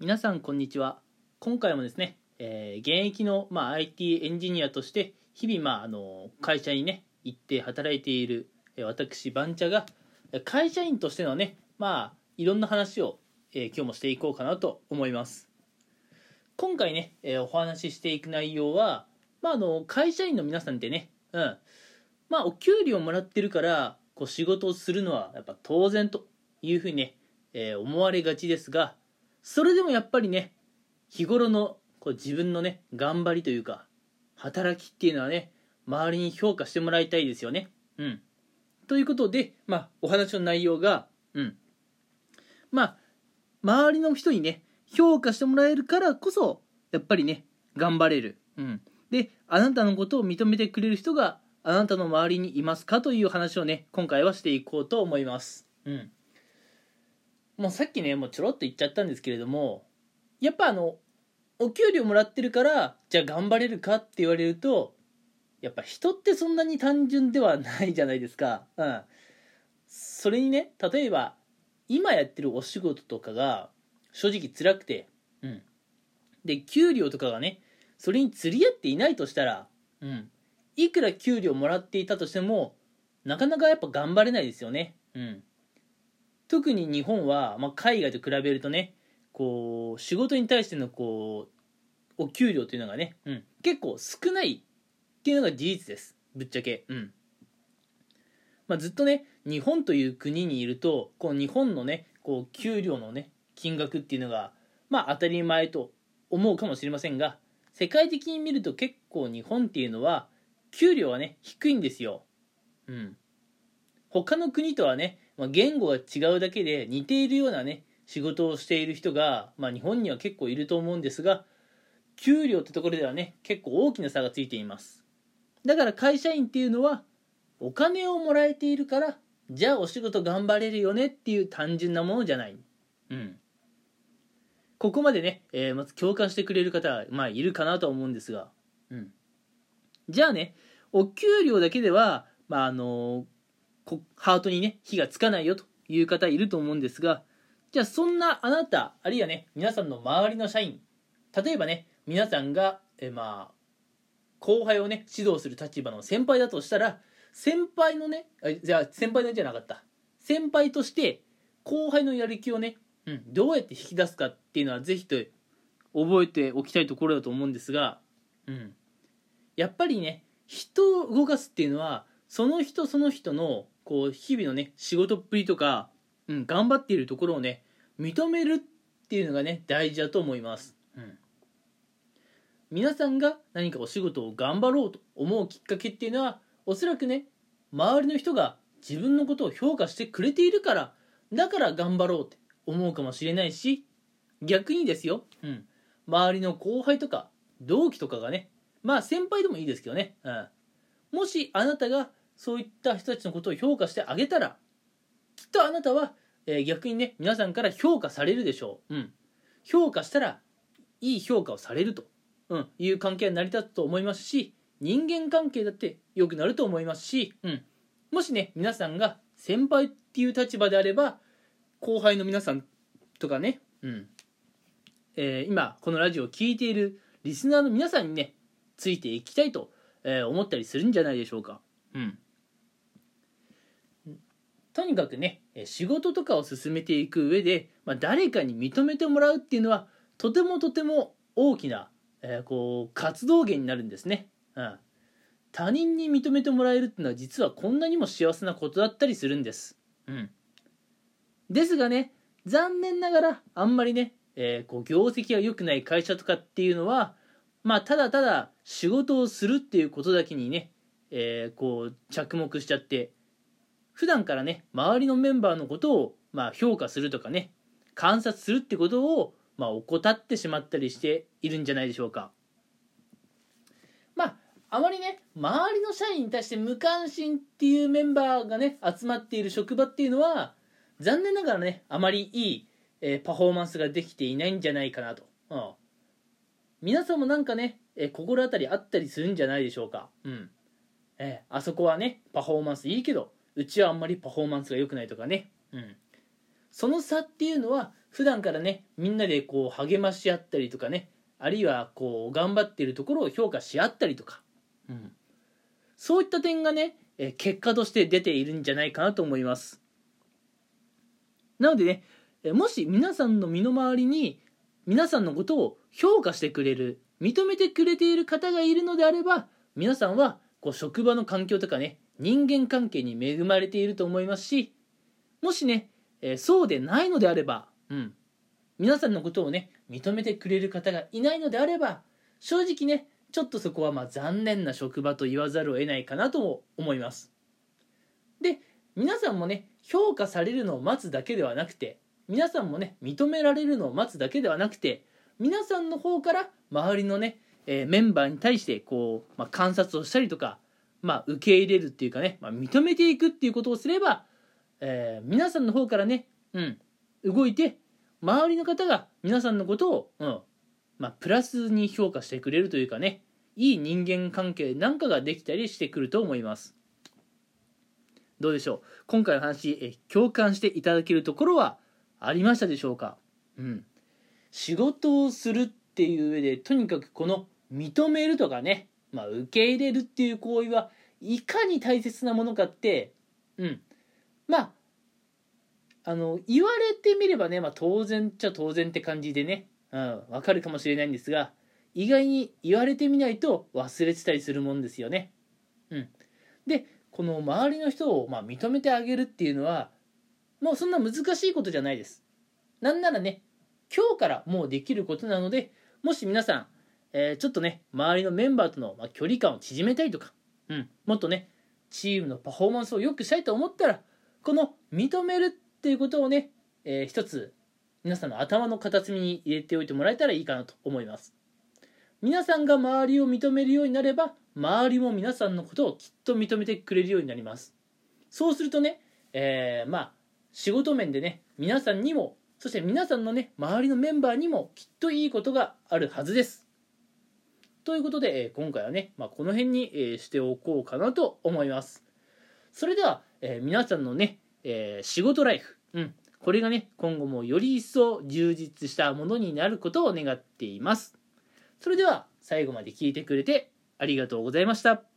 皆さんこんにちは。今回もですね、えー現役の、まあ、IT エンジニアとして日々、まあ、あの会社にね行って働いているえー私バンチャが会社員としてのねまあいろんな話を、えー今日もしていこうかなと思います。今回ね、えーお話ししていく内容は、まあ、あの会社員の皆さんってねうん。まあお給料もらってるからこう仕事をするのはやっぱ当然というふうにね、え思われがちですがそれでもやっぱりね日頃のこう自分のね頑張りというか働きっていうのはね周りに評価してもらいたいですよね。うん。ということでまあお話の内容がうん。まあ周りの人にね評価してもらえるからこそやっぱりね頑張れる。うん。であなたのことを認めてくれる人があなたの周りにいますかという話をね今回はしていこうと思います。うん。もうさっきねもうちょろっと言っちゃったんですけれどもやっぱあのお給料もらってるからじゃあ頑張れるかって言われるとやっぱ人ってそんなに単純ではないじゃないですか。うん。それにね例えば今やってるお仕事とかが正直辛くてうん。で給料とかがねそれに釣り合っていないとしたらうん。いくら給料もらっていたとしてもなかなかやっぱ頑張れないですよね。うん。特に日本は、まあ、海外と比べるとねこう仕事に対してのこうお給料というのがね、うん、結構少ないっていうのが事実です。ぶっちゃけ。うん。まあ、ずっとね日本という国にいるとこう日本のねこう給料のね金額っていうのがまあ当たり前と思うかもしれませんが世界的に見ると結構日本っていうのは給料はね低いんですよ。うん。他の国とはね、まあ、言語が違うだけで似ているようなね仕事をしている人が、まあ、日本には結構いると思うんですが給料ってところではね結構大きな差がついています。だから会社員っていうのはお金をもらえているからじゃあお仕事頑張れるよねっていう単純なものじゃない。うん。ここまでね、えーまず共感してくれる方は、まあ、いるかなとは思うんですが、うん、じゃあねお給料だけでは、まああのこハートにね火がつかないよという方いると思うんですがじゃあそんなあなたあるいはね皆さんの周りの社員例えばね皆さんがえまあ後輩をね指導する立場の先輩だとしたら先輩のねじゃあ先輩のじゃなかった。先輩として後輩のやる気をね、うん、どうやって引き出すかっていうのはぜひと覚えておきたいところだと思うんですが、うん、やっぱりね人を動かすっていうのはその人その人のこう日々のね仕事っぷりとか、うん、頑張っているところをね認めるっていうのがね大事だと思います、うん、皆さんが何かお仕事を頑張ろうと思うきっかけっていうのはおそらくね周りの人が自分のことを評価してくれているからだから頑張ろうって思うかもしれないし逆にですよ、うん、周りの後輩とか同期とかがねまあ先輩でもいいですけどね、うん、もしあなたがそういった人たちのことを評価してあげたらきっとあなたは、えー逆にね皆さんから評価されるでしょう、うん、評価したらいい評価をされると、うん、いう関係が成り立つと思いますし人間関係だって良くなると思いますし、うん、もしね皆さんが先輩っていう立場であれば後輩の皆さんとかね、うん。えー今このラジオを聴いているリスナーの皆さんにねついていきたいと、えー思ったりするんじゃないでしょうか。うん。とにかくねえ仕事とかを進めていく上で、まあ、誰かに認めてもらうっていうのはとてもとても大きな、えーこう活動源になるんですね、うん、他人に認めてもらえるっていうのは実はこんなにも幸せなことだったりするんです、うん、ですがね残念ながらあんまりね、えーこう業績が良くない会社とかっていうのはまあただただ仕事をするっていうことだけにね、えーこう着目しちゃって普段からね周りのメンバーのことをまあ評価するとかね観察するってことをまあ怠ってしまったりしているんじゃないでしょうか。まああまりね周りの社員に対して無関心っていうメンバーがね集まっている職場っていうのは残念ながらねあまりいい、えーパフォーマンスができていないんじゃないかなと、うん、皆さんもなんかね、えー心当たりあったりするんじゃないでしょうか。うん。えーあそこはねパフォーマンスいいけどうちはあんまりパフォーマンスが良くないとかね。うん。その差っていうのは普段からねみんなでこう励まし合ったりとかねあるいはこう頑張っているところを評価し合ったりとか、うん、そういった点がね結果として出ているんじゃないかなと思います。なのでねもし皆さんの身の回りに皆さんのことを評価してくれる認めてくれている方がいるのであれば皆さんはこう職場の環境とかね人間関係に恵まれていると思いますしもしね、えー、そうでないのであれば、うん、皆さんのことをね認めてくれる方がいないのであれば正直ねちょっとそこはまあ残念な職場と言わざるを得ないかなと思います。で皆さんもね評価されるのを待つだけではなくて皆さんもね認められるのを待つだけではなくて皆さんの方から周りのね、えー、メンバーに対してこう、まあ、観察をしたりとか、まあ、受け入れるっていうかね、まあ、認めていくっていうことをすれば、えー、皆さんの方からね、うん、動いて周りの方が皆さんのことを、うんまあ、プラスに評価してくれるというかねいい人間関係なんかができたりしてくると思います。どうでしょう？今回の話え共感していただけるところはありましたでしょうか？うん。仕事をするっていう上でとにかくこの認めるとかね、まあ、受け入れるっていう行為はいかに大切なものかってうんまああの言われてみればね、まあ、当然っちゃ当然って感じでね、うん、分かるかもしれないんですが意外に言われてみないと忘れてたりするもんですよね。うん、でこの周りの人をまあ認めてあげるっていうのはもうそんな難しいことじゃないです。なんならね今日からもうできることなのでもし皆さん、えー、ちょっとね周りのメンバーとの、距離感を縮めたいとか、うん、もっとねチームのパフォーマンスを良くしたいと思ったらこの認めるっていうことをね、えー、一つ皆さんの頭の片隅に入れておいてもらえたらいいかなと思います。皆さんが周りを認めるようになれば周りも皆さんのことをきっと認めてくれるようになります。そうするとね、えー、まあ仕事面でね皆さんにもそして皆さんのね周りのメンバーにもきっといいことがあるはずです。ということで、え今回はね、まあ、この辺に、えしておこうかなと思います。それでは、え皆さんのね、え仕事ライフ、うん、これがね今後もより一層充実したものになることを願っています。それでは最後まで聞いてくれてありがとうございました。